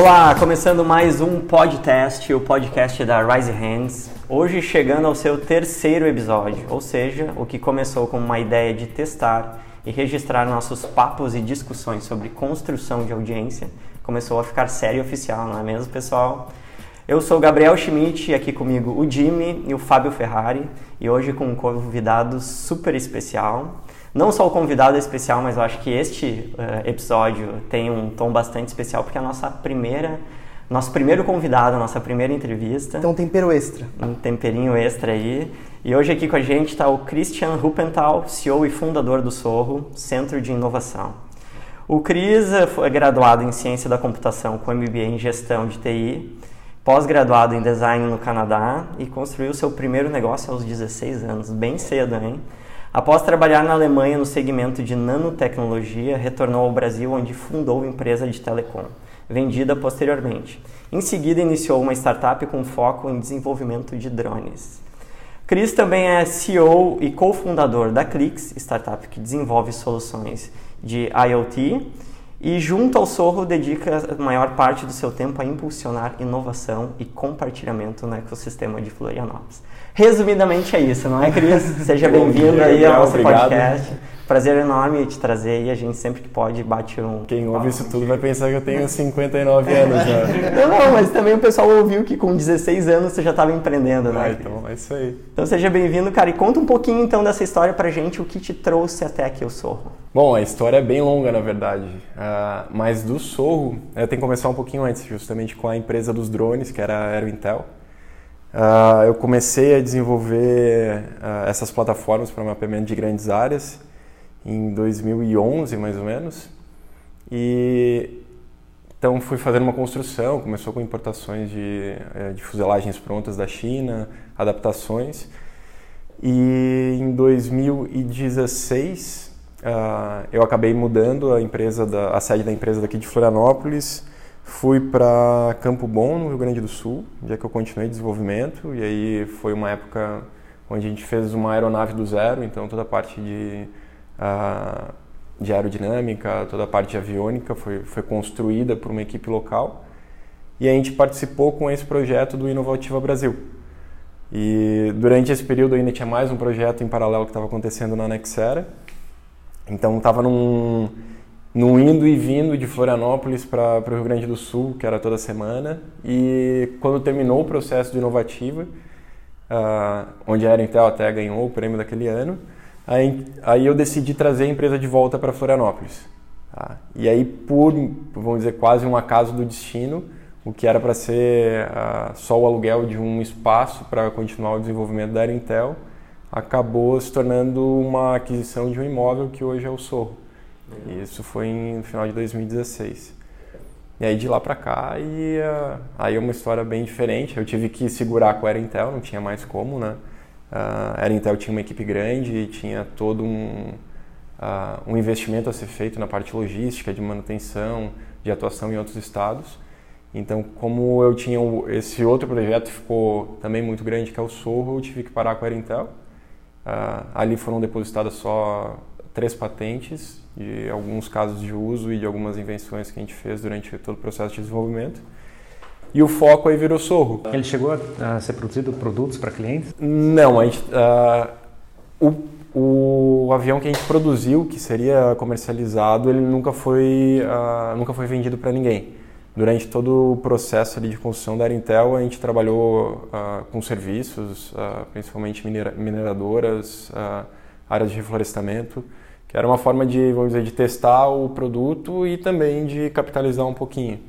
Olá, começando mais um podcast, o podcast da Rise Hands. Hoje chegando ao seu terceiro episódio, ou seja, o que começou com uma ideia de testar e registrar nossos papos e discussões sobre construção de audiência, começou a ficar sério e oficial, não é mesmo, pessoal? Eu sou Gabriel Schmidt e aqui comigo o Jimmy e o Fábio Ferrari e hoje com um convidado super especial. Não só o convidado é especial, mas eu acho que este uh, episódio tem um tom bastante especial porque é a nossa primeira, nosso primeiro convidado, a nossa primeira entrevista. Um tempero extra. Um temperinho extra aí. E hoje aqui com a gente está o Christian Ruppenthal, CEO e fundador do Sorro, Centro de Inovação. O Cris foi graduado em Ciência da Computação com MBA em Gestão de TI, pós-graduado em Design no Canadá e construiu seu primeiro negócio aos 16 anos, bem cedo, hein? Após trabalhar na Alemanha no segmento de nanotecnologia, retornou ao Brasil onde fundou empresa de telecom, vendida posteriormente. Em seguida, iniciou uma startup com foco em desenvolvimento de drones. Cris também é CEO e cofundador da Clix, startup que desenvolve soluções de IoT e junto ao Sorro dedica a maior parte do seu tempo a impulsionar inovação e compartilhamento no ecossistema de Florianópolis. Resumidamente é isso, não é, Cris? Seja bem-vindo aí ao nosso obrigado. podcast. Prazer enorme te trazer e a gente sempre que pode bate um. Quem ouve isso tudo vai pensar que eu tenho 59 anos já. Não, não, mas também o pessoal ouviu que com 16 anos você já estava empreendendo, né? Ah, então é isso aí. Então seja bem-vindo, cara, e conta um pouquinho então dessa história pra gente, o que te trouxe até aqui o Sorro. Bom, a história é bem longa, na verdade. Uh, mas do Sorro, eu tenho que começar um pouquinho antes, justamente com a empresa dos drones, que era a Aero Intel. Uh, eu comecei a desenvolver uh, essas plataformas para mapeamento de grandes áreas em 2011, mais ou menos. E então fui fazendo uma construção, começou com importações de, eh, de fuselagens prontas da China, adaptações. E em 2016 uh, eu acabei mudando a empresa, da, a sede da empresa daqui de Florianópolis Fui para Campo Bom, no Rio Grande do Sul, já que eu continuei desenvolvimento, e aí foi uma época onde a gente fez uma aeronave do zero, então toda a parte de, de aerodinâmica, toda a parte de aviônica foi, foi construída por uma equipe local. E a gente participou com esse projeto do Inovativa Brasil. E durante esse período ainda tinha mais um projeto em paralelo que estava acontecendo na Nexera. Então estava num no indo e vindo de Florianópolis para o Rio Grande do Sul, que era toda semana. E quando terminou o processo de inovativa, uh, onde a Intel até ganhou o prêmio daquele ano, aí, aí eu decidi trazer a empresa de volta para Florianópolis. Tá? E aí, por, vamos dizer, quase um acaso do destino, o que era para ser uh, só o aluguel de um espaço para continuar o desenvolvimento da Intel, acabou se tornando uma aquisição de um imóvel que hoje é o Sorro. E isso foi no final de 2016. E aí de lá para cá, e, uh, aí é uma história bem diferente. Eu tive que segurar com a Intel, não tinha mais como, né? Uh, Era Intel tinha uma equipe grande, tinha todo um, uh, um investimento a ser feito na parte logística, de manutenção, de atuação em outros estados. Então, como eu tinha esse outro projeto ficou também muito grande, que é o Sorro, eu tive que parar com a Intel. Uh, ali foram depositadas só três patentes de alguns casos de uso e de algumas invenções que a gente fez durante todo o processo de desenvolvimento. E o foco aí virou Sorro. Ele chegou a ser produzido produtos para clientes? Não, a gente, uh, o, o avião que a gente produziu, que seria comercializado, ele nunca foi, uh, nunca foi vendido para ninguém. Durante todo o processo ali de construção da Intel, a gente trabalhou uh, com serviços, principalmente minera mineradoras, áreas de reflorestamento, que era uma forma de, vamos dizer, de testar o produto e também de capitalizar um pouquinho.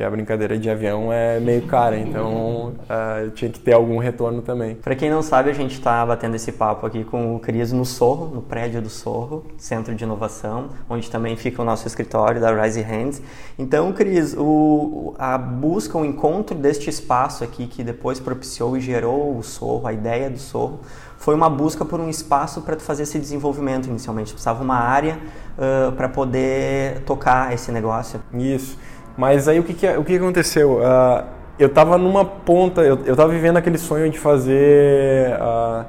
Que a brincadeira de avião é meio cara, então uh, tinha que ter algum retorno também. Para quem não sabe, a gente está batendo esse papo aqui com o Cris no Sorro, no prédio do Sorro, Centro de Inovação, onde também fica o nosso escritório da Rise Hands. Então, Cris, o, a busca, o encontro deste espaço aqui que depois propiciou e gerou o Sorro, a ideia do Sorro, foi uma busca por um espaço para fazer esse desenvolvimento inicialmente. Precisava uma área uh, para poder tocar esse negócio. Isso. Mas aí o que, que o que aconteceu? Uh, eu estava numa ponta, eu estava vivendo aquele sonho de fazer uh,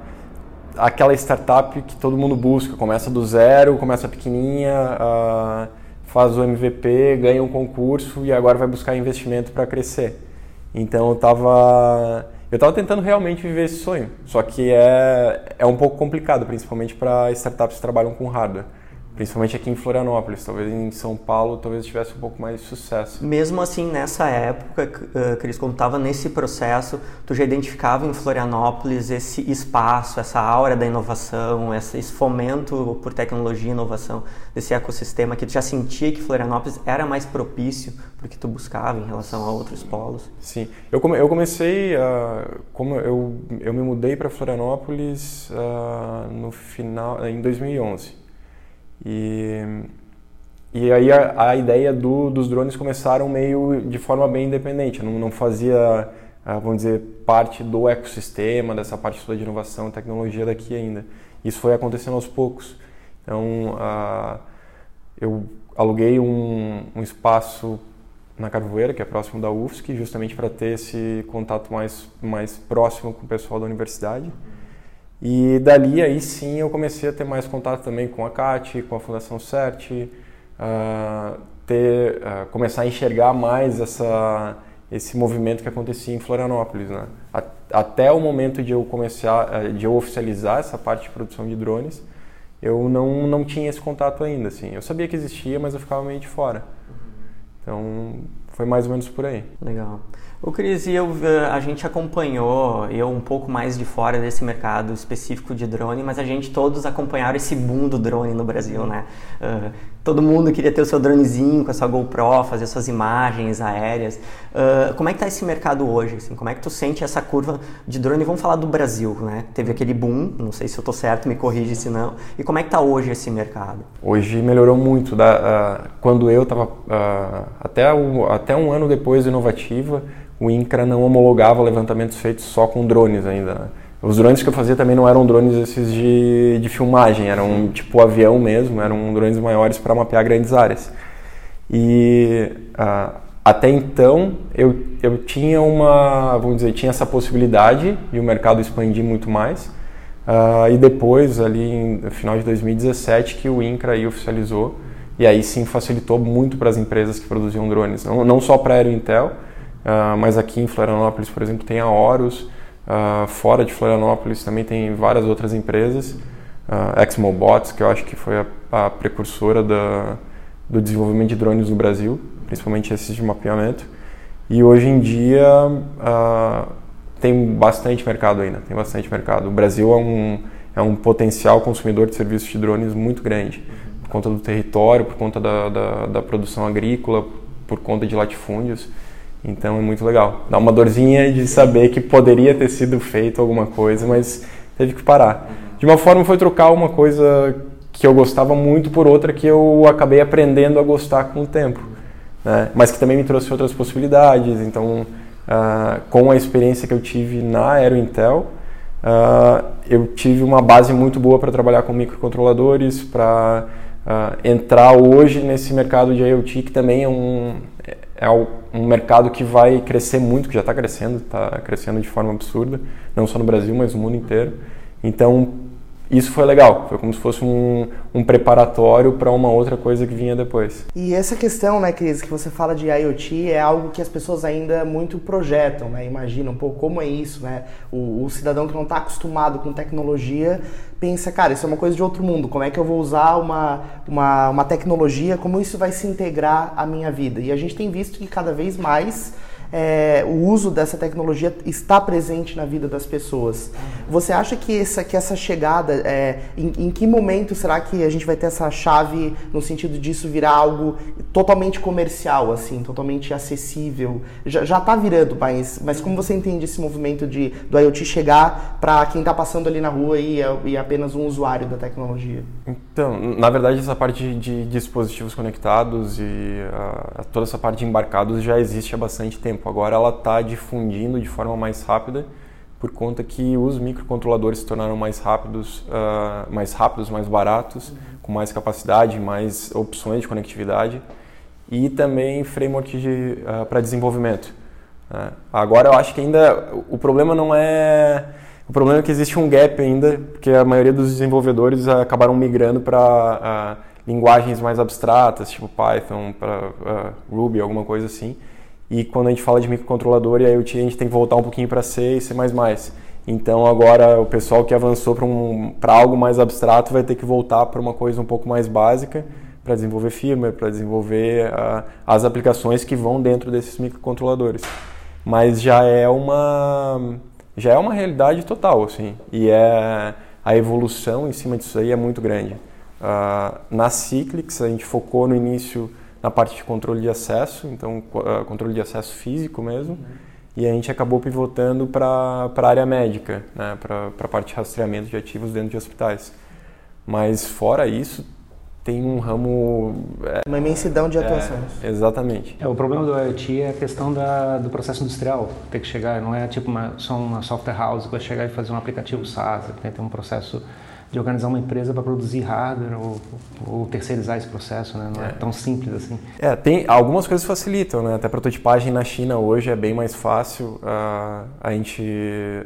aquela startup que todo mundo busca. Começa do zero, começa pequenininha, faz o MVP, ganha um concurso e agora vai buscar investimento para crescer. Então eu estava eu estava tentando realmente viver esse sonho, só que é, é um pouco complicado, principalmente para startups que trabalham com hardware principalmente aqui em Florianópolis. Talvez em São Paulo, talvez tivesse um pouco mais de sucesso. Mesmo assim, nessa época, eh, Cris, quando estava nesse processo, tu já identificava em Florianópolis esse espaço, essa aura da inovação, esse fomento por tecnologia e inovação desse ecossistema que tu já sentia que Florianópolis era mais propício para o que tu buscava em relação a outros polos? Sim, eu, come, eu comecei, uh, como eu, eu me mudei para Florianópolis uh, no final, em 2011. E, e aí a, a ideia do, dos drones começaram meio de forma bem independente, não, não fazia, ah, vamos dizer, parte do ecossistema, dessa parte toda de inovação e tecnologia daqui ainda. Isso foi acontecendo aos poucos. Então, uh, eu aluguei um, um espaço na Carvoeira, que é próximo da UFSC, justamente para ter esse contato mais, mais próximo com o pessoal da universidade. E dali aí sim eu comecei a ter mais contato também com a CAT, com a Fundação CERT, uh, ter, uh, começar a enxergar mais essa, esse movimento que acontecia em Florianópolis. Né? Até o momento de eu começar, uh, de eu oficializar essa parte de produção de drones, eu não, não tinha esse contato ainda. Assim. Eu sabia que existia, mas eu ficava meio de fora. Então foi mais ou menos por aí. Legal. O Cris, eu, eh, a gente acompanhou, eu um pouco mais de fora desse mercado específico de drone, mas a gente todos acompanharam esse boom do drone no Brasil, né? Uh, todo mundo queria ter o seu dronezinho com a sua GoPro, fazer suas imagens aéreas. Uh, como é que está esse mercado hoje? Assim? Como é que tu sente essa curva de drone? Vamos falar do Brasil, né? Teve aquele boom, não sei se eu estou certo, me corrige se não. E como é que está hoje esse mercado? Hoje melhorou muito. Da, uh, quando eu estava, até, até um ano depois do Inovativa, o INCRA não homologava levantamentos feitos só com drones ainda. Né? Os drones que eu fazia também não eram drones esses de, de filmagem, eram tipo avião mesmo, eram drones maiores para mapear grandes áreas. E uh, até então eu, eu tinha uma, vamos dizer, tinha essa possibilidade de o mercado expandir muito mais. Uh, e depois, ali no final de 2017, que o INCRA aí oficializou, e aí sim facilitou muito para as empresas que produziam drones, não, não só para a Aero Intel, Uh, mas aqui em Florianópolis, por exemplo, tem a Horus. Uh, fora de Florianópolis também tem várias outras empresas. Uh, Exmobots, que eu acho que foi a, a precursora da, do desenvolvimento de drones no Brasil, principalmente esses de mapeamento. E hoje em dia uh, tem bastante mercado ainda, tem bastante mercado. O Brasil é um, é um potencial consumidor de serviços de drones muito grande, por conta do território, por conta da, da, da produção agrícola, por conta de latifúndios. Então é muito legal. Dá uma dorzinha de saber que poderia ter sido feito alguma coisa, mas teve que parar. De uma forma foi trocar uma coisa que eu gostava muito por outra que eu acabei aprendendo a gostar com o tempo, né? mas que também me trouxe outras possibilidades. Então, uh, com a experiência que eu tive na Aero Intel, uh, eu tive uma base muito boa para trabalhar com microcontroladores, para uh, entrar hoje nesse mercado de IoT que também é um é um mercado que vai crescer muito, que já está crescendo, está crescendo de forma absurda, não só no Brasil, mas no mundo inteiro. Então, isso foi legal, foi como se fosse um, um preparatório para uma outra coisa que vinha depois. E essa questão, né, Cris, que você fala de IoT é algo que as pessoas ainda muito projetam, né, imaginam, pô, como é isso, né? O, o cidadão que não está acostumado com tecnologia pensa, cara, isso é uma coisa de outro mundo, como é que eu vou usar uma, uma, uma tecnologia, como isso vai se integrar à minha vida? E a gente tem visto que cada vez mais é, o uso dessa tecnologia está presente na vida das pessoas. Você acha que essa, que essa chegada, é, em, em, que momento será que a gente vai ter essa chave no sentido disso virar algo totalmente comercial, assim, totalmente acessível? Já está virando, mas, mas como você entende esse movimento de, do IoT chegar para quem está passando ali na rua e é, e é apenas um usuário da tecnologia? Então, na verdade, essa parte de dispositivos conectados e uh, toda essa parte de embarcados já existe há bastante tempo tempo. Agora ela está difundindo de forma mais rápida por conta que os microcontroladores se tornaram mais rápidos, uh, mais rápidos, mais baratos, uhum. com mais capacidade, mais opções de conectividade e também framework de, uh, para desenvolvimento. Uh, agora eu acho que ainda o problema não é o problema é que existe um gap ainda, porque a maioria dos desenvolvedores acabaram migrando para linguagens mais abstratas, tipo Python, para Ruby, alguma coisa assim. E quando a gente fala de microcontrolador e IoT, a gente tem que voltar um pouquinho para C e C++. Então agora o pessoal que avançou para um, algo mais abstrato vai ter que voltar para uma coisa um pouco mais básica para desenvolver firmware, para desenvolver uh, as aplicações que vão dentro desses microcontroladores. Mas já é uma já é uma realidade total, assim, e é a evolução em cima disso aí é muito grande. Uh, na Cyclics a gente focou no início na parte de controle de acesso, então uh, controle de acesso físico mesmo, uhum. e a gente acabou pivotando para a área médica, né, para a parte de rastreamento de ativos dentro de hospitais. Mas fora isso, tem um ramo. É, uma imensidão de é, atuações. É, exatamente. É, o problema do IoT é a questão da, do processo industrial. Ter que chegar, não é tipo uma, só uma software house que vai chegar e fazer um aplicativo SaaS. Tem que ter um processo de organizar uma empresa para produzir hardware ou, ou, terceirizar esse processo, né? Não é. é. tão simples assim. É, tem algumas coisas facilitam, né? Até prototipagem na China hoje é bem mais fácil. Uh, a gente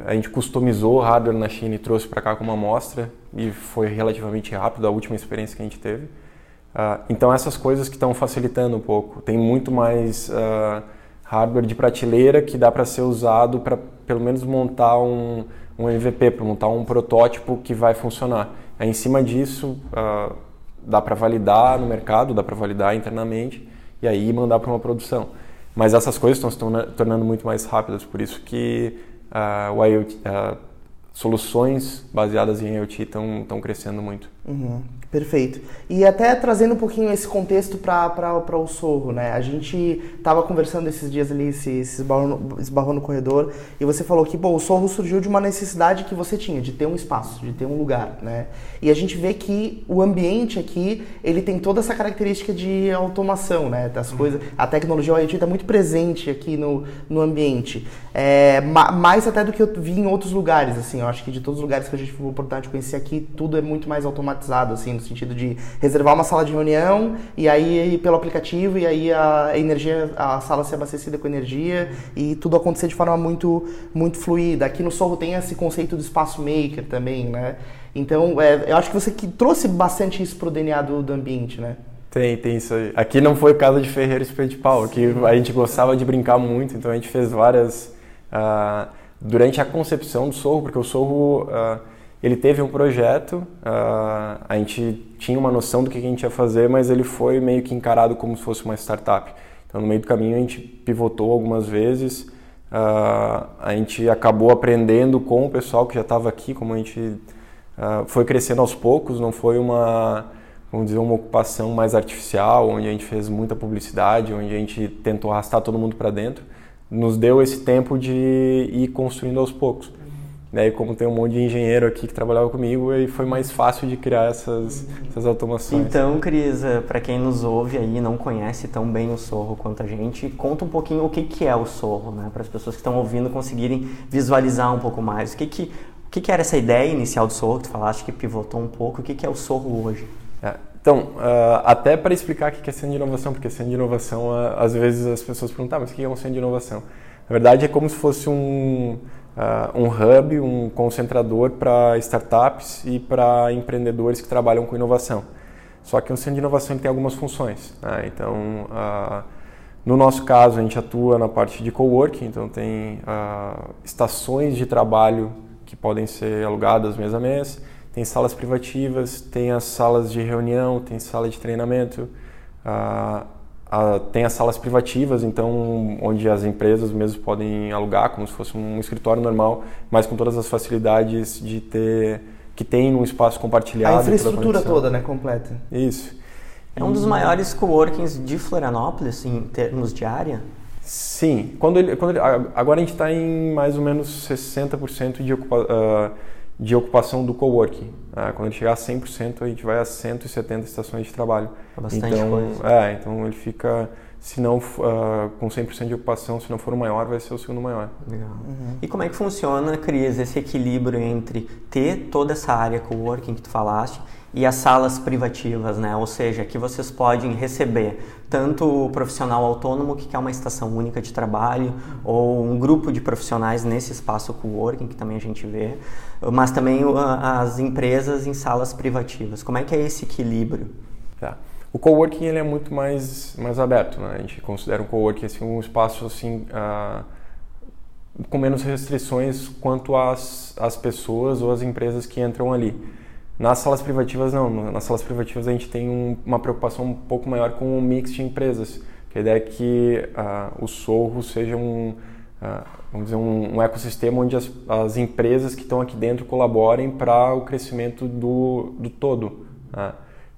a gente customizou o hardware na China e trouxe para cá como amostra e foi relativamente rápido a última experiência que a gente teve. Uh, então essas coisas que estão facilitando um pouco. Tem muito mais uh, hardware de prateleira que dá para ser usado para pelo menos montar um um MVP, para montar um protótipo que vai funcionar. Aí, em cima disso, uh, dá para validar no mercado, dá para validar internamente e aí mandar para uma produção. Mas essas coisas estão se tornando muito mais rápidas, por isso que uh, o IoT, uh, soluções baseadas em IoT estão crescendo muito. Uhum. Perfeito. E até trazendo um pouquinho esse contexto para o Sorro, né? A gente estava conversando esses dias ali, se, se esbarrou, no, esbarrou, no, corredor, e você falou que pô, o Sorro surgiu de uma necessidade que você tinha, de ter um espaço, de ter um lugar, né? E a gente vê que o ambiente aqui, ele tem toda essa característica de automação, né? Das coisas, a tecnologia o IoT está muito presente aqui no, no ambiente. É, mais até do que eu vi em outros lugares, assim. Eu acho que de todos os lugares que a gente a oportunidade de conhecer aqui, tudo é muito mais automatizado, assim, no sentido de reservar uma sala de reunião e aí pelo aplicativo e aí a energia, a sala ser abastecida com energia e tudo acontecer de forma muito, muito fluida. Aqui no Sorro tem esse conceito do espaço maker também, né? Então, é, eu acho que você que trouxe bastante isso para o DNA do, do ambiente, né? Tem, tem isso aí. Aqui não foi casa de ferreiro espelho de pau, aqui a gente gostava de brincar muito, então a gente fez várias... Uh, durante a concepção do Sorro, porque o Sorro... Uh, ele teve um projeto, uh, a gente tinha uma noção do que a gente ia fazer, mas ele foi meio que encarado como se fosse uma startup. Então, no meio do caminho, a gente pivotou algumas vezes, uh, a gente acabou aprendendo com o pessoal que já estava aqui, como a gente uh, foi crescendo aos poucos, não foi uma, vamos dizer, uma ocupação mais artificial, onde a gente fez muita publicidade, onde a gente tentou arrastar todo mundo para dentro. Nos deu esse tempo de ir construindo aos poucos. Né? E como tem um monte de engenheiro aqui que trabalhava comigo, aí foi mais fácil de criar essas, essas automações. Então, Cris, eh, para quem nos ouve aí e não conhece tão bem o Sorro quanto a gente, conta um pouquinho o que, que é o Sorro, né? para as pessoas que estão ouvindo conseguirem visualizar um pouco mais. O que, que, o que, que era essa ideia inicial do Sorro, que tu falaste que pivotou um pouco, o que, que é o Sorro hoje? É, então, uh, até para explicar o que é centro de inovação, porque centro de inovação, uh, às vezes as pessoas perguntam, ah, mas o que é um centro de inovação? Na verdade, é como se fosse um uh, um hub, um concentrador para startups e para empreendedores que trabalham com inovação. Só que o centro de inovação tem algumas funções. Né? Então, uh, no nosso caso, a gente atua na parte de coworking, então tem uh, estações de trabalho que podem ser alugadas mês a mês, tem salas privativas, tem as salas de reunião, tem sala de treinamento, uh, a, tem as salas privativas, então onde as empresas mesmo podem alugar como se fosse um escritório normal, mas com todas as facilidades de ter que tem num espaço compartilhado. A infraestrutura toda, né, completa. Isso. É um dos maiores coworkings de Florianópolis em termos de área. Sim, quando ele, quando ele, agora a gente está em mais ou menos 60% de ocupação. Uh, de ocupação do coworking. Ah, quando ele chegar a 100%, a gente vai a 170 estações de trabalho. É bastante então, coisa. É, então ele fica, se não uh, com 100% de ocupação, se não for o maior, vai ser o segundo maior. Legal. Uhum. E como é que funciona, Cris, esse equilíbrio entre ter toda essa área coworking que tu falaste e as salas privativas, né? Ou seja, que vocês podem receber tanto o profissional autônomo que quer uma estação única de trabalho ou um grupo de profissionais nesse espaço coworking que também a gente vê, mas também as empresas em salas privativas. Como é que é esse equilíbrio? Tá. O coworking ele é muito mais mais aberto, né? A gente considera o coworking assim um espaço assim uh, com menos restrições quanto às, às pessoas ou às empresas que entram ali. Nas salas privativas não, nas salas privativas a gente tem um, uma preocupação um pouco maior com o mix de empresas. A ideia é que uh, o Sorro seja um, uh, vamos dizer, um, um, ecossistema onde as, as empresas que estão aqui dentro colaborem para o crescimento do, do todo. Né?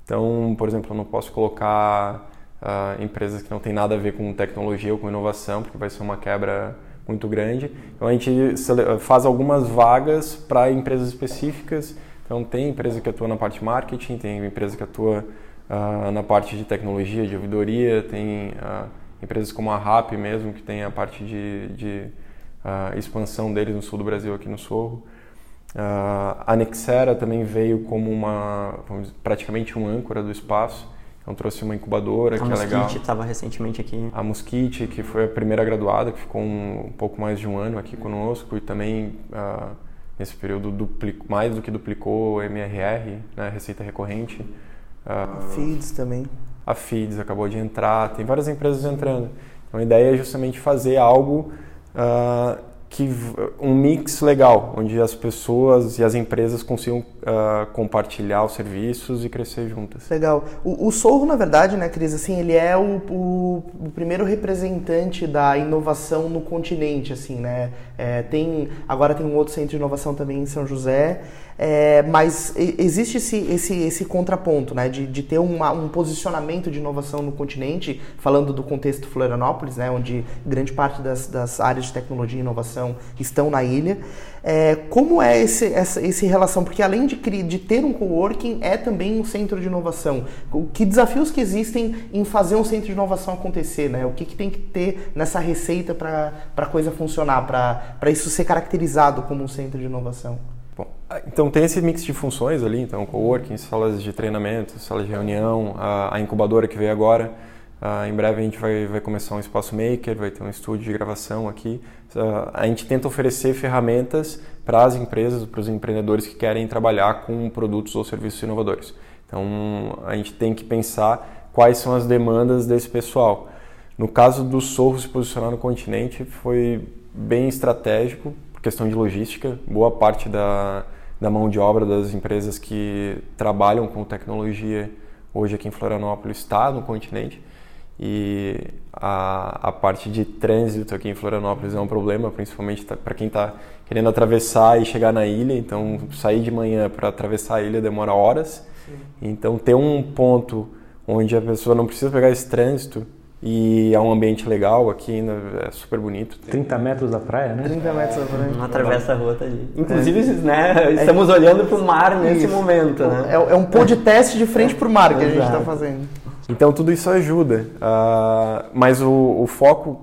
Então, por exemplo, eu não posso colocar uh, empresas que não têm nada a ver com tecnologia ou com inovação, porque vai ser uma quebra muito grande. Então, a gente faz algumas vagas para empresas específicas. Então, tem empresa que atua na parte de marketing, tem empresa que atua uh, na parte de tecnologia, de ouvidoria, tem uh, empresas como a RAP mesmo, que tem a parte de, de expansão deles no sul do Brasil, aqui no Sorro. Uh, a Nexera também veio como uma, dizer, praticamente um âncora do espaço. Então trouxe uma incubadora a que Mosquite é legal. A Mosquite estava recentemente aqui. A Mosquite, que foi a primeira graduada, que ficou um, um pouco mais de um ano aqui conosco e também uh, nesse período duplicou, mais do que duplicou o MRR, né, receita recorrente. Uh, a Feeds também. A Feeds acabou de entrar, tem várias empresas entrando. Então a ideia é justamente fazer algo uh, que um mix legal, onde as pessoas e as empresas consigam uh, compartilhar os serviços e crescer juntas. Legal. O, o Sorro, na verdade, né, Cris, assim, ele é o, o, o, primeiro representante da inovação no continente, assim, né? É, tem, agora tem um outro centro de inovação também em São José. É, mas existe esse, esse, esse contraponto, né, de, de ter uma, um posicionamento de inovação no continente, falando do contexto Florianópolis, né, onde grande parte das, das áreas de tecnologia e inovação estão na ilha. É, como é esse, essa esse relação? Porque além de, de ter um coworking, é também um centro de inovação. Que desafios que existem em fazer um centro de inovação acontecer? Né? O que, que tem que ter nessa receita para a coisa funcionar, para isso ser caracterizado como um centro de inovação? Bom, então tem esse mix de funções ali, então coworking, salas de treinamento, salas de reunião, a, a incubadora que veio agora. Uh, em breve a gente vai, vai começar um espaço maker, vai ter um estúdio de gravação aqui. Uh, a gente tenta oferecer ferramentas para as empresas, para os empreendedores que querem trabalhar com produtos ou serviços inovadores. Então a gente tem que pensar quais são as demandas desse pessoal. No caso do Sorro se posicionar no continente, foi bem estratégico, questão de logística, boa parte da, da mão de obra das empresas que trabalham com tecnologia hoje aqui em Florianópolis está no continente e a, a parte de trânsito aqui em Florianópolis é um problema, principalmente tá, para quem está querendo atravessar e chegar na ilha. Então, sair de manhã para atravessar a ilha demora horas. Sim. Então, ter um ponto onde a pessoa não precisa pegar esse trânsito e é um ambiente legal aqui, ainda é super bonito. 30 metros da praia, né? 30 metros da praia. Não atravessa a rua, tá ali. Inclusive, é. né, estamos é. olhando para o mar nesse isso. momento, né? É, é um pôr de teste de frente para o mar que a gente está fazendo. Então, tudo isso ajuda. Uh, mas o, o foco,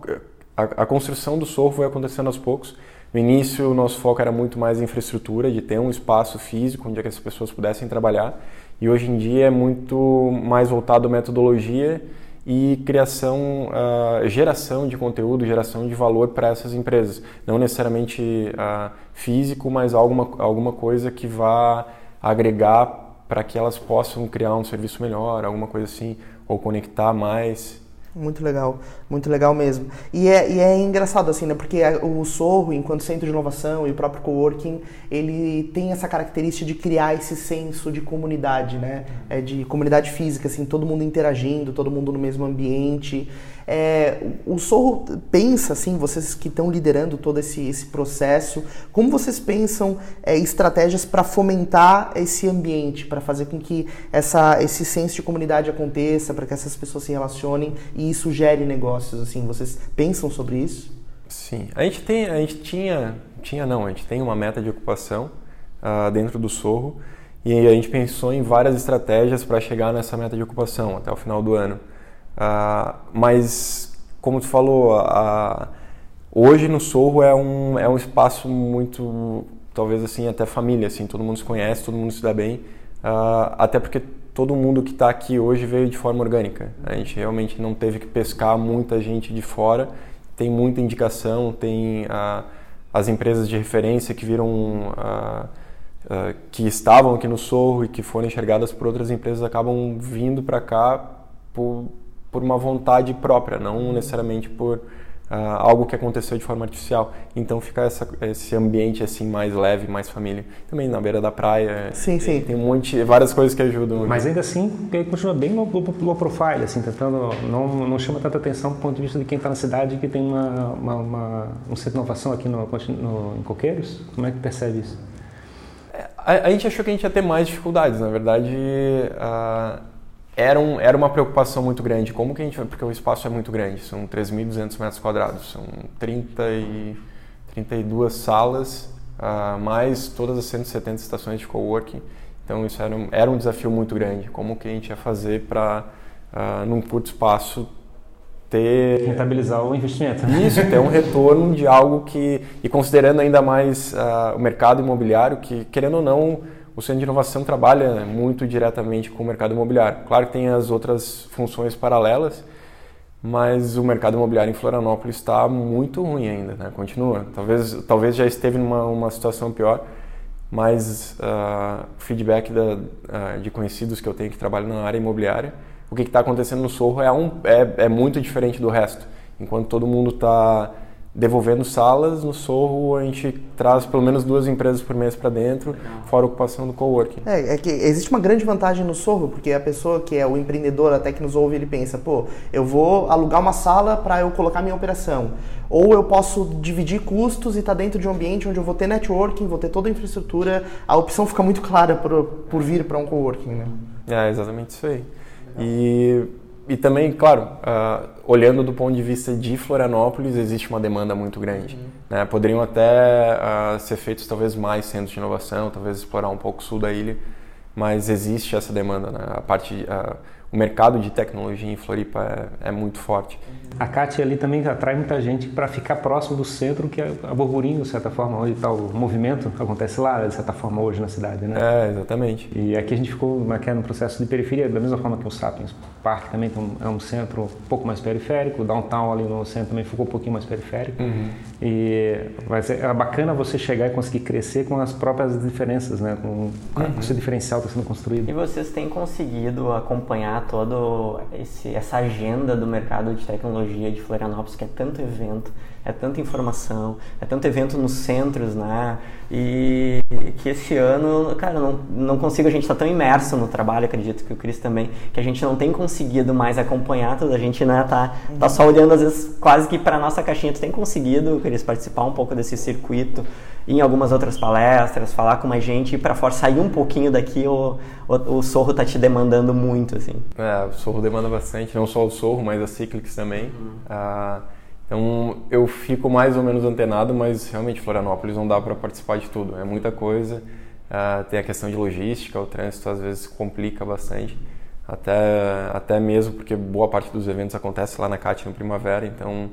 a, a, construção do Sorro foi acontecendo aos poucos. No início, o nosso foco era muito mais infraestrutura, de ter um espaço físico onde é as pessoas pudessem trabalhar. E hoje em dia é muito mais voltado à metodologia e criação, uh, geração de conteúdo, geração de valor para essas empresas. Não necessariamente uh, físico, mas alguma, alguma coisa que vá agregar para que elas possam criar um serviço melhor, alguma coisa assim, ou conectar mais. Muito legal, muito legal mesmo. E é, e é engraçado assim, né? Porque o Sorro, enquanto centro de inovação e o próprio coworking, ele tem essa característica de criar esse senso de comunidade, né? É de comunidade física, assim, todo mundo interagindo, todo mundo no mesmo ambiente. É, o Sorro pensa, assim, vocês que estão liderando todo esse, esse processo, como vocês pensam é, estratégias para fomentar esse ambiente, para fazer com que essa, esse senso de comunidade aconteça, para que essas pessoas se relacionem e isso gere negócios, assim, vocês pensam sobre isso? Sim, a gente tem, a gente tinha, tinha não, a gente tem uma meta de ocupação uh, dentro do Sorro e a gente pensou em várias estratégias para chegar nessa meta de ocupação até o final do ano. Uh, mas, como tu falou, uh, hoje no Sorro é um, é um espaço muito, talvez assim, até família, assim, todo mundo se conhece, todo mundo se dá bem, uh, até porque todo mundo que está aqui hoje veio de forma orgânica. A gente realmente não teve que pescar muita gente de fora, tem muita indicação, tem as empresas de referência que viram uh, que estavam aqui no Sorro e que foram enxergadas por outras empresas acabam vindo para cá por, por uma vontade própria, não necessariamente por Uh, algo que aconteceu de forma artificial. Então fica essa, esse ambiente assim mais leve, mais família. Também na beira da praia. Sim, sim. Tem um monte, várias coisas que ajudam. Mas ainda assim, continua bem low, low profile, assim, tentando não, não chama tanta atenção do ponto de vista de quem está na cidade que tem uma, uma, uma, um centro de inovação aqui no, no, em Coqueiros. Como é que percebe isso? É, a, a, gente achou que a gente ia ter mais dificuldades. Na verdade, uh, era, um, era uma preocupação muito grande. Como que a gente vai? Porque o espaço é muito grande, são 3.200 metros quadrados, são 30 e, 32 salas, uh, mais todas as 170 estações de coworking. Então isso era um, era um desafio muito grande. Como que a gente ia fazer para, uh, num curto espaço, ter... Rentabilizar o investimento. Isso, ter um retorno de algo que... E considerando ainda mais uh, o mercado imobiliário, que querendo ou não o Centro de Inovação trabalha muito diretamente com o mercado imobiliário. Claro que tem as outras funções paralelas, mas o mercado imobiliário em Florianópolis está muito ruim ainda, né? continua. Talvez, talvez já esteve numa uma situação pior, mas uh, feedback da, uh, de conhecidos que eu tenho que trabalham na área imobiliária, o que está acontecendo no Sorro é, um, é, é muito diferente do resto. Enquanto todo mundo está devolvendo salas, no Sorro a gente traz pelo menos duas empresas por mês para dentro, Legal. fora a ocupação do coworking. É, é que existe uma grande vantagem no Sorro, porque a pessoa que é o empreendedor, até que nos ouve, ele pensa, pô, eu vou alugar uma sala para eu colocar minha operação. Ou eu posso dividir custos e estar tá dentro de um ambiente onde eu vou ter networking, vou ter toda a infraestrutura, a opção fica muito clara por, por vir para um coworking, né? É, exatamente isso aí. E e também, claro, uh, olhando do ponto de vista de Florianópolis, existe uma demanda muito grande. Uhum. Né? Poderiam até uh, ser feitos talvez mais centros de inovação, talvez explorar um pouco o sul da ilha, mas existe essa demanda. Né? A parte, uh, o mercado de tecnologia em Floripa é, é muito forte. A CAT ali também atrai muita gente para ficar próximo do centro, que é a Burburinho, de certa forma, onde está o movimento, acontece lá, de certa forma, hoje na cidade, né? É, exatamente. E aqui a gente ficou aqui no processo de periferia, da mesma forma que o Sapiens Park também é um centro um pouco mais periférico, o Downtown ali no centro também ficou um pouquinho mais periférico. Uhum. E vai ser é bacana você chegar e conseguir crescer com as próprias diferenças, né? Com uhum. o seu diferencial está sendo construído. E vocês têm conseguido acompanhar toda essa agenda do mercado de tecnologia de Florianópolis, que é tanto evento, é tanta informação, é tanto evento nos centros, né? E que esse ano, cara, não, não consigo, a gente está tão imerso no trabalho, acredito que o Cris também, que a gente não tem conseguido mais acompanhar tudo, a gente, né, tá, tá só olhando às vezes quase que para nossa caixinha. Tu tem conseguido, Cris, participar um pouco desse circuito, em algumas outras palestras, falar com mais gente, para fora sair um pouquinho daqui, o, o, o Sorro tá te demandando muito, assim. É, o Sorro demanda bastante, não só o Sorro, mas a Cyclics também. Uhum. Ah, então eu fico mais ou menos antenado, mas realmente Florianópolis não dá para participar de tudo, é muita coisa. Uh, tem a questão de logística, o trânsito às vezes complica bastante, até, até mesmo porque boa parte dos eventos acontece lá na CAT no Primavera, então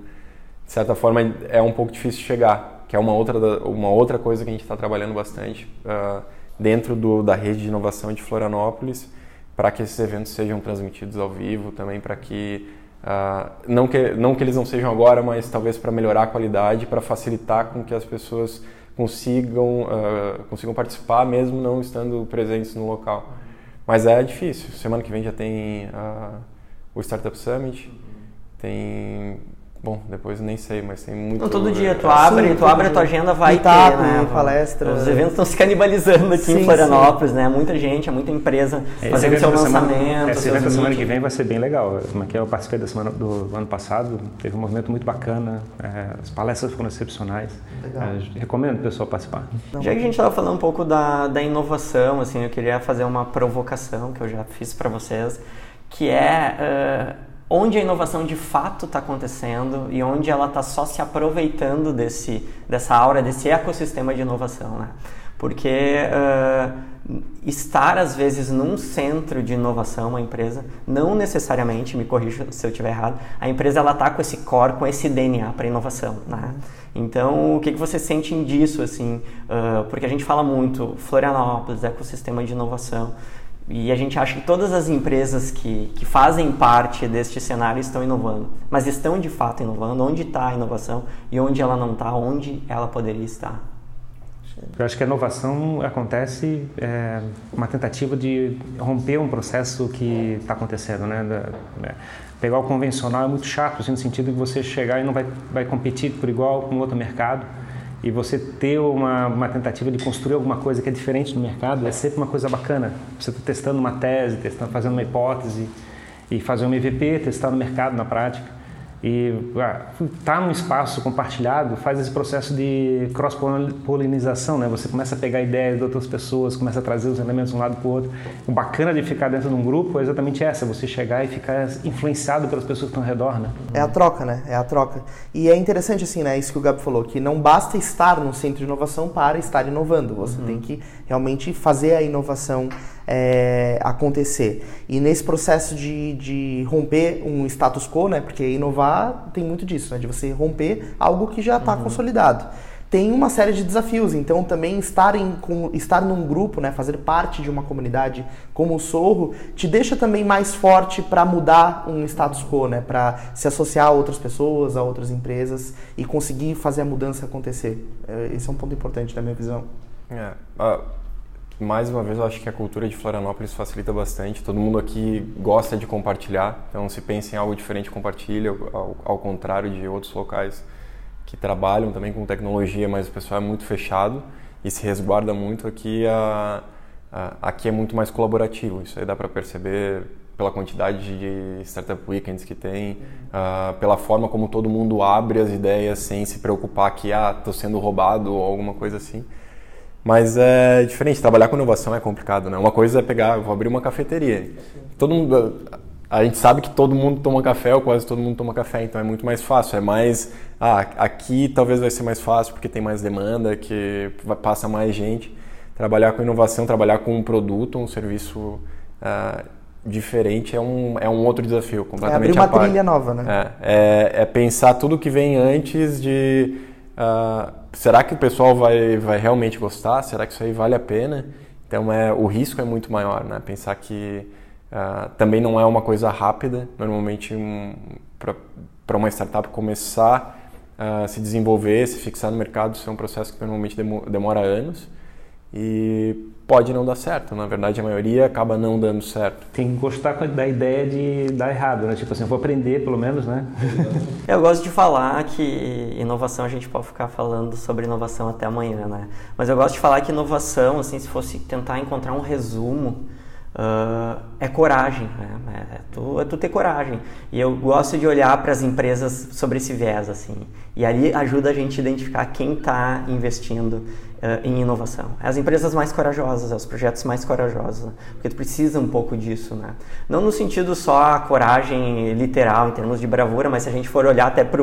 de certa forma é um pouco difícil chegar, que é uma outra, uma outra coisa que a gente está trabalhando bastante uh, dentro do, da rede de inovação de Florianópolis, para que esses eventos sejam transmitidos ao vivo, também para que Uh, não, que, não que eles não sejam agora, mas talvez para melhorar a qualidade, para facilitar com que as pessoas consigam, uh, consigam participar, mesmo não estando presentes no local. Mas é difícil. Semana que vem já tem uh, o Startup Summit, tem Bom, depois nem sei, mas tem muito. Não, todo dia tu abre, sim, tu abre a tua agenda, vai Meetup, ter, né? palestra. Os eventos estão se canibalizando aqui sim, em Florianópolis, sim. né? Muita gente, é muita empresa esse fazendo seu lançamento. Semana, esse evento da semana que vem vai ser bem legal. Aqui eu participei da semana do, do ano passado, teve um movimento muito bacana, é, as palestras foram excepcionais. É, recomendo o pessoal participar. Já que a gente estava falando um pouco da, da inovação, assim, eu queria fazer uma provocação que eu já fiz para vocês, que é uh, onde a inovação de fato está acontecendo e onde ela está só se aproveitando desse, dessa aura, desse ecossistema de inovação. Né? Porque uh, estar, às vezes, num centro de inovação, uma empresa, não necessariamente, me corrija se eu estiver errado, a empresa ela está com esse core, com esse DNA para inovação. Né? Então, o que, que vocês sentem disso? assim? Uh, porque a gente fala muito Florianópolis, ecossistema de inovação, e a gente acha que todas as empresas que, que fazem parte deste cenário estão inovando, mas estão de fato inovando? Onde está a inovação e onde ela não está? Onde ela poderia estar? Eu acho que a inovação acontece é, uma tentativa de romper um processo que está acontecendo, né? Da, né? Pegar o convencional é muito chato, assim, no sentido de você chegar e não vai, vai competir por igual com outro mercado e você ter uma, uma tentativa de construir alguma coisa que é diferente no mercado é sempre uma coisa bacana. Você está testando uma tese, testando, fazendo uma hipótese e fazer um MVP, testar no mercado, na prática. E estar tá num espaço compartilhado faz esse processo de cross-polinização, né? Você começa a pegar ideias de outras pessoas, começa a trazer os elementos de um lado para o outro. O bacana de ficar dentro de um grupo é exatamente essa, você chegar e ficar influenciado pelas pessoas que estão ao redor, né? É a troca, né? É a troca. E é interessante, assim, né? Isso que o Gabi falou, que não basta estar no centro de inovação para estar inovando. Você uhum. tem que realmente fazer a inovação é, acontecer. E nesse processo de, de romper um status quo, né, porque inovar tem muito disso, né, de você romper algo que já está uhum. consolidado. Tem uma série de desafios, então também estar, em, com, estar num grupo, né, fazer parte de uma comunidade como o Sorro, te deixa também mais forte para mudar um status quo, né, para se associar a outras pessoas, a outras empresas e conseguir fazer a mudança acontecer. É, esse é um ponto importante da minha visão. É, uh mais uma vez, eu acho que a cultura de Florianópolis facilita bastante. Todo mundo aqui gosta de compartilhar, então se pensa em algo diferente, compartilha, ao, ao contrário de outros locais que trabalham também com tecnologia, mas o pessoal é muito fechado e se resguarda muito. Aqui, a, a, aqui é muito mais colaborativo, isso aí dá para perceber pela quantidade de startup weekends que tem, uh, pela forma como todo mundo abre as ideias sem se preocupar que ah, estou sendo roubado ou alguma coisa assim. Mas é diferente, trabalhar com inovação é complicado, né? Uma coisa é pegar, vou abrir uma cafeteria. Todo mundo, a gente sabe que todo mundo toma café ou quase todo mundo toma café, então é muito mais fácil. É mais, ah, aqui talvez vai ser mais fácil porque tem mais demanda, que passa mais gente. Trabalhar com inovação, trabalhar com um produto, um serviço uh, diferente é um, é um outro desafio, completamente É abrir uma trilha nova, né? É, é, é pensar tudo que vem antes de... Uh, será que o pessoal vai, vai realmente gostar? Será que isso aí vale a pena? Então é, o risco é muito maior, né? Pensar que uh, também não é uma coisa rápida. Normalmente um, para uma startup começar a uh, se desenvolver, se fixar no mercado, isso é um processo que normalmente demora anos e pode não dar certo. Na verdade, a maioria acaba não dando certo. Tem que gostar da ideia de dar errado, né? Tipo assim, eu vou aprender pelo menos, né? eu gosto de falar que inovação, a gente pode ficar falando sobre inovação até amanhã, né? Mas eu gosto de falar que inovação, assim, se fosse tentar encontrar um resumo, Uh, é coragem, né? é, tu, é tu ter coragem. E eu gosto de olhar para as empresas sobre esse viés, assim. E ali ajuda a gente a identificar quem está investindo em inovação. É as empresas mais corajosas, é os projetos mais corajosos, né? porque tu precisa um pouco disso, né? Não no sentido só a coragem literal, em termos de bravura, mas se a gente for olhar até para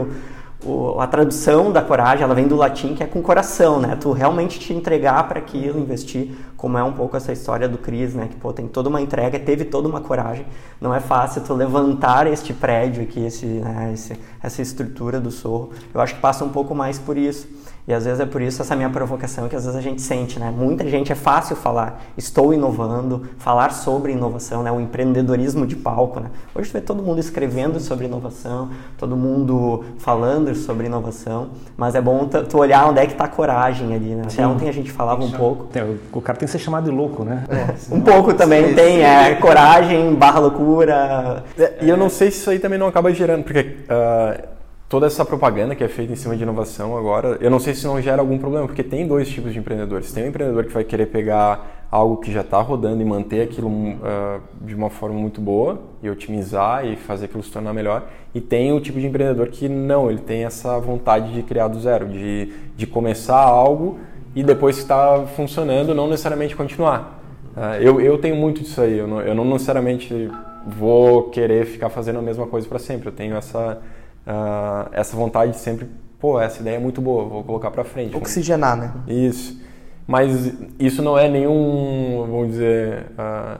a tradução da coragem, ela vem do latim, que é com coração, né? Tu realmente te entregar para aquilo, investir, como é um pouco essa história do Cris, né? Que, pô, tem toda uma entrega, teve toda uma coragem. Não é fácil tu levantar este prédio aqui, esse, né? esse, essa estrutura do Sorro. Eu acho que passa um pouco mais por isso. E às vezes é por isso essa minha provocação que às vezes a gente sente, né? Muita gente é fácil falar, estou inovando, falar sobre inovação, né? O empreendedorismo de palco, né? Hoje tu vê todo mundo escrevendo sobre inovação, todo mundo falando sobre inovação, mas é bom tu olhar onde é que está a coragem ali, né? Até ontem a gente falava um pouco. O cara tem que ser chamado de louco, né? É, um pouco também sim, tem, sim. é coragem barra loucura. E eu não sei se isso aí também não acaba gerando, porque uh, toda essa propaganda que é feita em cima de inovação agora, eu não sei se não gera algum problema, porque tem dois tipos de empreendedores. Tem um empreendedor que vai querer pegar algo que já está rodando e manter aquilo uh, de uma forma muito boa e otimizar e fazer aquilo se tornar melhor. E tem o tipo de empreendedor que não, ele tem essa vontade de criar do zero, de, de começar algo e depois que está funcionando, não necessariamente continuar. Uh, eu, eu tenho muito disso aí, eu não, eu não necessariamente vou querer ficar fazendo a mesma coisa para sempre. Eu tenho essa uh, essa vontade de sempre, pô, essa ideia é muito boa, vou colocar para frente. Oxigenar, né? Isso. Mas isso não é nenhum, vamos dizer, uh,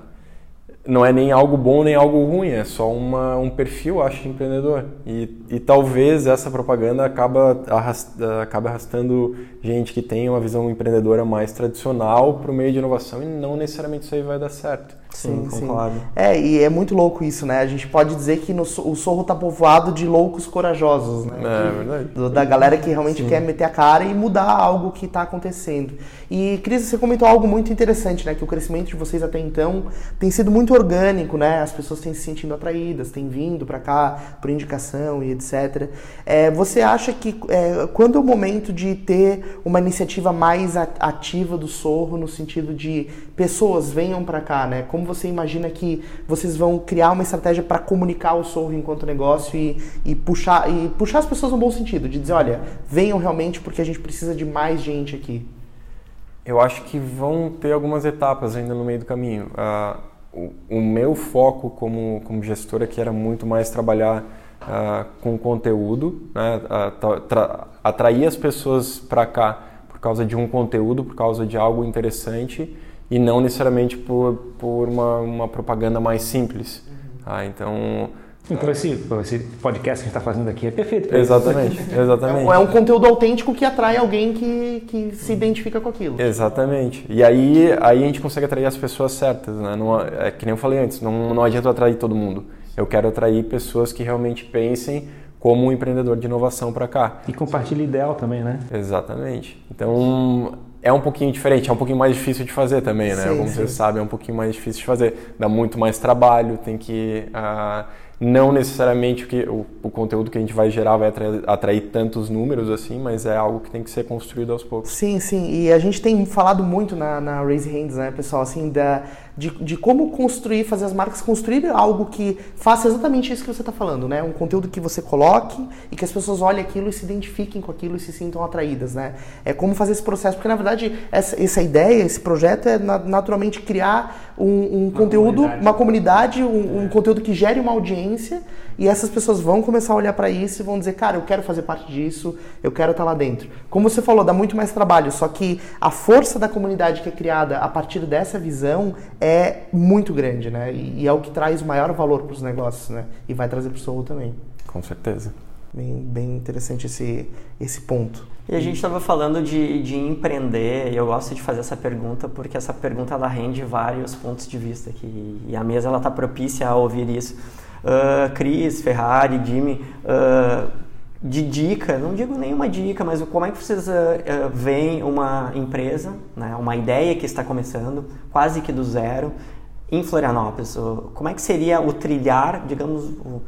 não é nem algo bom nem algo ruim, é só uma, um perfil, acho, de empreendedor. E, e talvez essa propaganda acaba, arrasta, acaba arrastando gente que tem uma visão empreendedora mais tradicional para o meio de inovação e não necessariamente isso aí vai dar certo. Sim, sim, concordo. É, e é muito louco isso, né? A gente pode dizer que no, o Sorro tá povoado de loucos corajosos, né? É, verdade. Do, da galera que realmente sim. quer meter a cara e mudar algo que está acontecendo. E, Cris, você comentou algo muito interessante, né? Que o crescimento de vocês até então tem sido muito orgânico, né? As pessoas têm se sentindo atraídas, têm vindo para cá por indicação e etc. É, você acha que é, quando é o momento de ter uma iniciativa mais ativa do Sorro, no sentido de pessoas venham para cá, né? Como você imagina que vocês vão criar uma estratégia para comunicar o Sorro enquanto negócio e, e, puxar, e puxar as pessoas no bom sentido, de dizer, olha, venham realmente porque a gente precisa de mais gente aqui? Eu acho que vão ter algumas etapas ainda no meio do caminho. Uh, o, o, meu foco como, como gestor aqui era muito mais trabalhar uh, com conteúdo, né? uh, atrair as pessoas para cá por causa de um conteúdo, por causa de algo interessante e não necessariamente por, por uma, uma propaganda mais simples. Tá? Então, então esse, esse podcast que a gente está fazendo aqui é perfeito. Exatamente, exatamente. É um conteúdo autêntico que atrai alguém que, que se identifica com aquilo. Exatamente. E aí, aí a gente consegue atrair as pessoas certas, né? Não, é que nem eu falei antes, não, não adianta atrair todo mundo. Eu quero atrair pessoas que realmente pensem como um empreendedor de inovação para cá. E compartilhe ideal também, né? Exatamente. Então, é um pouquinho diferente, é um pouquinho mais difícil de fazer também, né? Sim, Como sim. você sabe, é um pouquinho mais difícil de fazer. Dá muito mais trabalho, tem que... Uh, não necessariamente que o, o, conteúdo que a gente vai gerar vai atrair, atrair, tantos números assim, mas é algo que tem que ser construído aos poucos. Sim, sim. E a gente tem falado muito na, na Raise Hands, né, pessoal, assim, da, de, de como construir, fazer as marcas construir algo que faça exatamente isso que você está falando, né? Um conteúdo que você coloque e que as pessoas olhem aquilo e se identifiquem com aquilo e se sintam atraídas, né? É como fazer esse processo, porque na verdade essa, essa ideia, esse projeto é naturalmente criar um, um uma conteúdo, comunidade. uma comunidade, um, um conteúdo que gere uma audiência e essas pessoas vão começar a olhar para isso e vão dizer, cara, eu quero fazer parte disso, eu quero estar tá lá dentro. Como você falou, dá muito mais trabalho, só que a força da comunidade que é criada a partir dessa visão é muito grande, né? E, e é o que traz o maior valor para os negócios, né? E vai trazer para o Soul também. Com certeza. Bem, bem interessante esse, esse ponto. E a gente estava falando de, de empreender, e eu gosto de fazer essa pergunta porque essa pergunta ela rende vários pontos de vista aqui, e a mesa ela está propícia a ouvir isso uh, Cris, Ferrari, Jimmy, uh, de dica, não digo nenhuma dica, mas como é que vocês uh, uh, veem uma empresa, né, uma ideia que está começando, quase que do zero, em Florianópolis? Como é que seria o trilhar, digamos, o,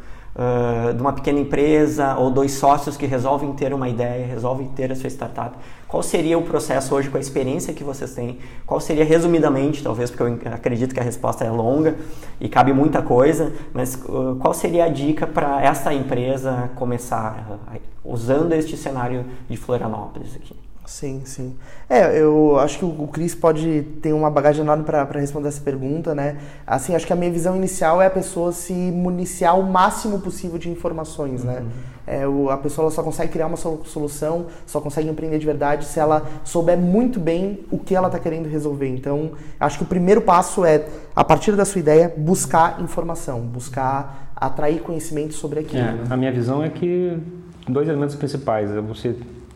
de uma pequena empresa ou dois sócios que resolvem ter uma ideia, resolvem ter a sua startup. Qual seria o processo hoje com a experiência que vocês têm? Qual seria, resumidamente, talvez, porque eu acredito que a resposta é longa e cabe muita coisa, mas qual seria a dica para esta empresa começar usando este cenário de Florianópolis aqui? Sim, sim. É, eu acho que o Cris pode ter uma bagagem enorme para responder essa pergunta, né? Assim, acho que a minha visão inicial é a pessoa se municiar o máximo possível de informações, né? uhum. né? É, o, a pessoa só consegue criar uma solução, só consegue empreender de verdade se ela souber muito bem o que ela está querendo resolver. Então, acho que o primeiro passo é, a partir da sua ideia, buscar informação, buscar atrair conhecimento sobre aquilo. É, né? A minha visão é que dois elementos principais. É você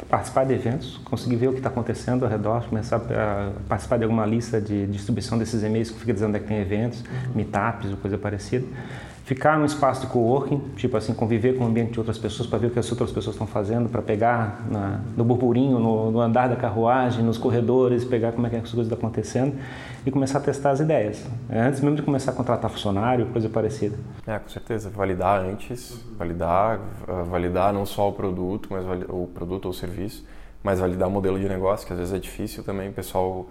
participar de eventos, conseguir ver o que está acontecendo ao redor, começar a participar de alguma lista de distribuição desses e-mails que fica dizendo onde é que tem eventos, uhum. meetups ou coisa parecida. Ficar num espaço de coworking, tipo assim, conviver com o ambiente de outras pessoas para ver o que as outras pessoas estão fazendo, para pegar na, no burburinho, no, no, andar da carruagem, nos corredores, pegar como é que as coisas estão acontecendo e começar a testar as ideias. É, antes mesmo de começar a contratar funcionário, coisa parecida. É, com certeza. Validar antes, validar, validar não só o produto, mas o produto ou o serviço, mas validar o modelo de negócio, que às vezes é difícil também, o pessoal...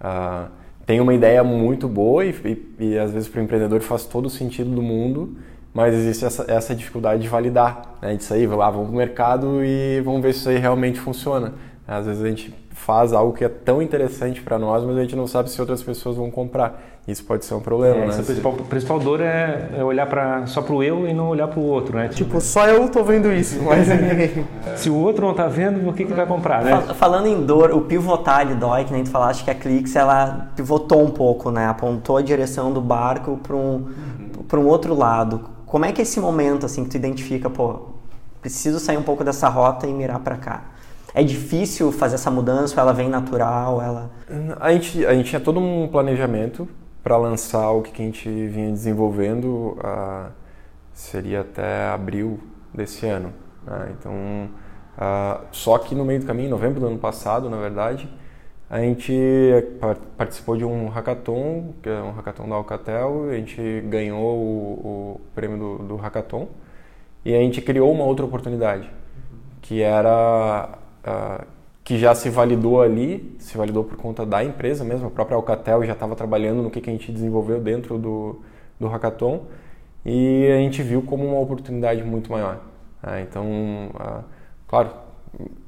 Uh, tem uma ideia muito boa e, e, e às vezes para o empreendedor faz todo o sentido do mundo, mas existe essa, essa dificuldade de validar, né? Disso aí, ah, vamos para o mercado e vamos ver se isso aí realmente funciona. Às vezes a gente faz algo que é tão interessante para nós, mas a gente não sabe se outras pessoas vão comprar. Isso pode ser um problema, É, né? esse é o principal, o principal dor é, é olhar pra, só pro eu e não olhar pro outro, né? Tipo, só eu tô vendo isso, mas ninguém. se o outro não tá vendo, por que, que vai comprar, né? Fal- Falando em dor, o pivotar ele dói, que nem tu falaste que a Clix ela pivotou um pouco, né? Apontou a direção do barco para um, pra um outro lado. Como é que é esse momento assim que tu identifica, pô, preciso sair um pouco dessa rota e mirar para cá? É difícil fazer essa mudança, ela vem natural, ela A gente, a gente tinha todo um planejamento para lançar o que a gente vinha desenvolvendo, ah, seria até abril desse ano. né? Então, ah, só que no meio do caminho, em novembro do ano passado, na verdade, a gente par- participou de um hackathon, que é um hackathon da Alcatel, a gente ganhou o, o prêmio do, do hackathon e a gente criou uma outra oportunidade, que era ah, que já se validou ali, se validou por conta da empresa mesmo, a própria Alcatel já estava trabalhando no que, que a gente desenvolveu dentro do, do hackathon e a gente viu como uma oportunidade muito maior. né? Então, ah, claro,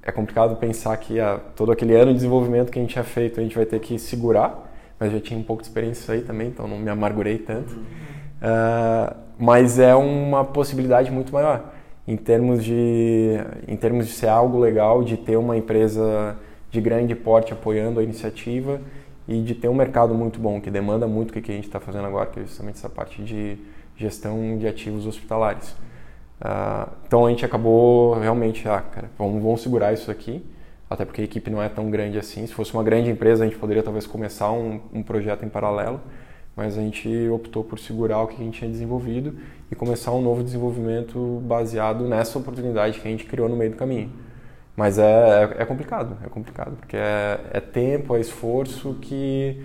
é complicado pensar que ah, todo aquele ano de desenvolvimento que a gente tinha feito a gente vai ter que segurar, mas eu já tinha um pouco de experiência aí também, então não me amargurei tanto. Ah, mas é uma possibilidade muito maior em termos de em termos de ser algo legal, de ter uma empresa de grande porte apoiando a iniciativa e de ter um mercado muito bom que demanda muito o que a gente está fazendo agora, que é justamente essa parte de gestão de ativos hospitalares. Ah, então a gente acabou realmente, ah, cara, vamos, vamos segurar isso aqui, até porque a equipe não é tão grande assim. Se fosse uma grande empresa, a gente poderia talvez começar um, um projeto em paralelo, mas a gente optou por segurar o que a gente tinha desenvolvido e começar um novo desenvolvimento baseado nessa oportunidade que a gente criou no meio do caminho. Mas é, é, é complicado, é complicado, porque é, é tempo, é esforço que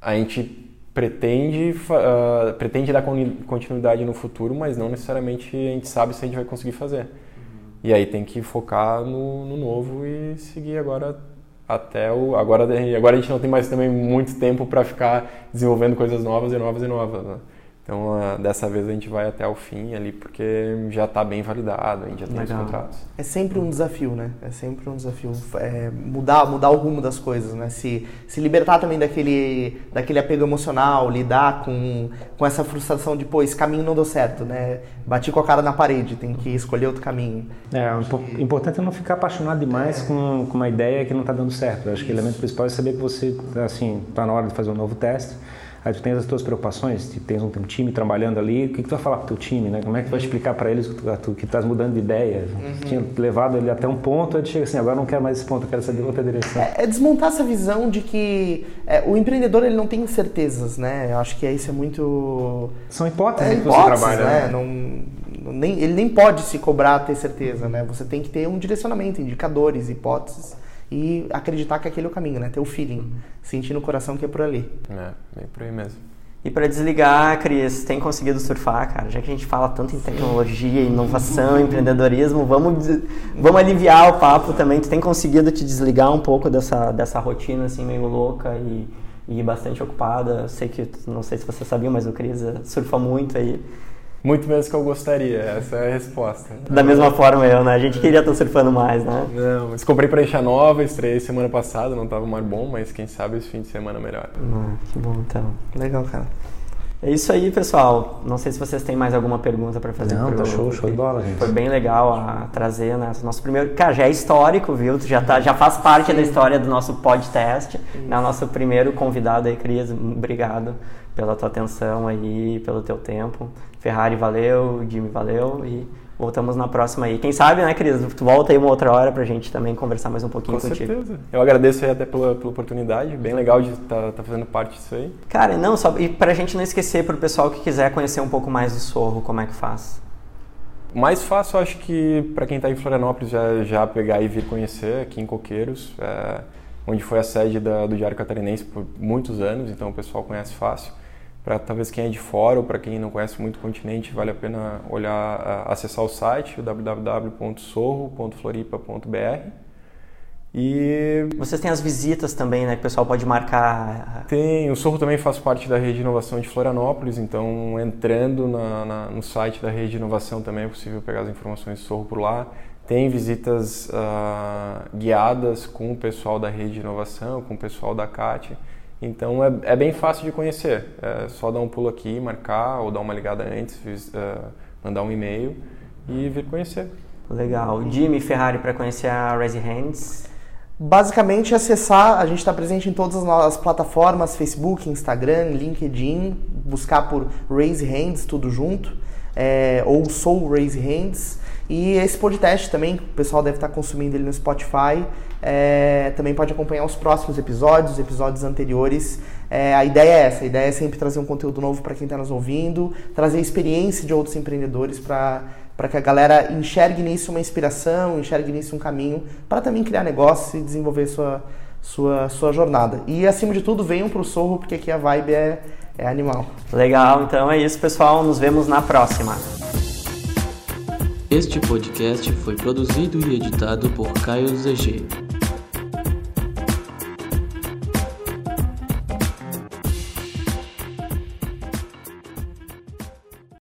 a gente pretende, ah, pretende dar continuidade no futuro, mas não necessariamente a gente sabe se a gente vai conseguir fazer. E aí tem que focar no, no novo e seguir agora até o. Agora, agora a gente não tem mais também muito tempo para ficar desenvolvendo coisas novas e novas e novas. né? Então ah, dessa vez a gente vai até o fim ali porque já está bem validado, a gente já tem os Legal. contratos. É sempre um desafio, né? É sempre um desafio é, mudar, mudar o rumo das coisas, né? Se, se libertar também daquele, daquele apego emocional, lidar com, com essa frustração de, pô, esse caminho não deu certo, né? Bati com a cara na parede, tem que escolher outro caminho. É, o impo- importante é não ficar apaixonado demais com, com uma ideia que não está dando certo. Eu acho que o elemento principal é saber que você, assim, está na hora de fazer um novo teste. Aí tu tens as tuas preocupações, tu tens um, um time trabalhando ali, o que, que tu vai falar pro teu time, né? Como é que tu vai explicar para eles que tu, tu que estás mudando de ideia? Tinha levado ele até um ponto, aí tu chega assim, agora eu não quero mais esse ponto, eu quero saber outra direção. É, é desmontar essa visão de que é, o empreendedor ele não tem certezas, né? Eu acho que isso é muito São hipóteses É que você trabalha, né? né? Não- nem, ele nem pode se cobrar ter certeza, né? Você tem que ter um direcionamento, indicadores, hipóteses e acreditar que aquele é o caminho, né? Ter o feeling, sentir no coração que é por ali. É, bem por aí mesmo. E para desligar, Cris, tem conseguido surfar, cara? Já que a gente fala tanto em tecnologia, inovação, empreendedorismo, vamos, vamos aliviar o papo também. Tu tem conseguido te desligar um pouco dessa, dessa rotina assim meio louca e, e bastante ocupada? Eu sei que, não sei se você sabia, mas o Cris eh, surfa muito aí. Muito menos que eu gostaria, essa é a resposta. Da mesma forma eu, né? A gente queria estar surfando mais, né? Não, mas comprei prancha nova, estreiei semana passada, não estava mais bom, mas quem sabe esse fim de semana melhor. Ah, que bom, então. Legal, cara. É isso aí, pessoal. Não sei se vocês têm mais alguma pergunta para fazer. Não, pro- tá show, show de bola, gente. Foi bem legal a trazer, né? Nosso primeiro. Cara, já é histórico, viu? Tu já, tá, já faz parte da história do nosso podcast. Né? O nosso primeiro convidado aí, Cris. Obrigado pela tua atenção aí, pelo teu tempo. Ferrari, valeu. Jimmy, valeu. E voltamos na próxima aí. Quem sabe, né, Cris? Tu volta aí uma outra hora pra gente também conversar mais um pouquinho Com contigo. certeza. Eu agradeço aí até pela, pela oportunidade, bem legal de estar fazendo parte disso aí. Cara, não, só. E pra gente não esquecer, pro pessoal que quiser conhecer um pouco mais do Sorro, como é que faz? Mais fácil, acho que para quem está em Florianópolis já, já pegar e vir conhecer aqui em Coqueiros, é, onde foi a sede da- do Diário Catarinense por muitos anos, então o pessoal conhece fácil. Para talvez quem é de fora ou para quem não conhece muito o continente, vale a pena olhar, acessar o site, www.sorro.floripa.br. E Vocês têm as visitas também, né? Que o pessoal pode marcar. Tem, o Sorro também faz parte da rede de inovação de Florianópolis, então entrando na- na- no site da rede de inovação também é possível pegar as informações do Sorro por lá. tem visitas uh, guiadas com o pessoal da rede de inovação, com o pessoal da CAT. Então é, é, bem fácil de conhecer. É só dar um pulo aqui, marcar ou dar uma ligada antes, uh, mandar um e-mail e vir conhecer. Legal. Jimmy Ferrari para conhecer a Resi Hands. Basicamente acessar, a gente está presente em todas as plataformas, Facebook, Instagram, LinkedIn, buscar por Raise Hands, tudo junto, é, ou Soul Raise Hands. E esse podcast também, o pessoal deve estar consumindo ele no Spotify. É, também pode acompanhar os próximos episódios, os episódios anteriores. É, a ideia é essa, a ideia é sempre trazer um conteúdo novo para quem está nos ouvindo, trazer a experiência de outros empreendedores para que a galera enxergue nisso uma inspiração, enxergue nisso um caminho para também criar negócio e desenvolver sua, sua, sua jornada. E acima de tudo, venham para o Sorro, porque aqui a vibe é, é animal. Legal, então é isso, pessoal. Nos vemos na próxima. Este podcast foi produzido e editado por Caio ZG.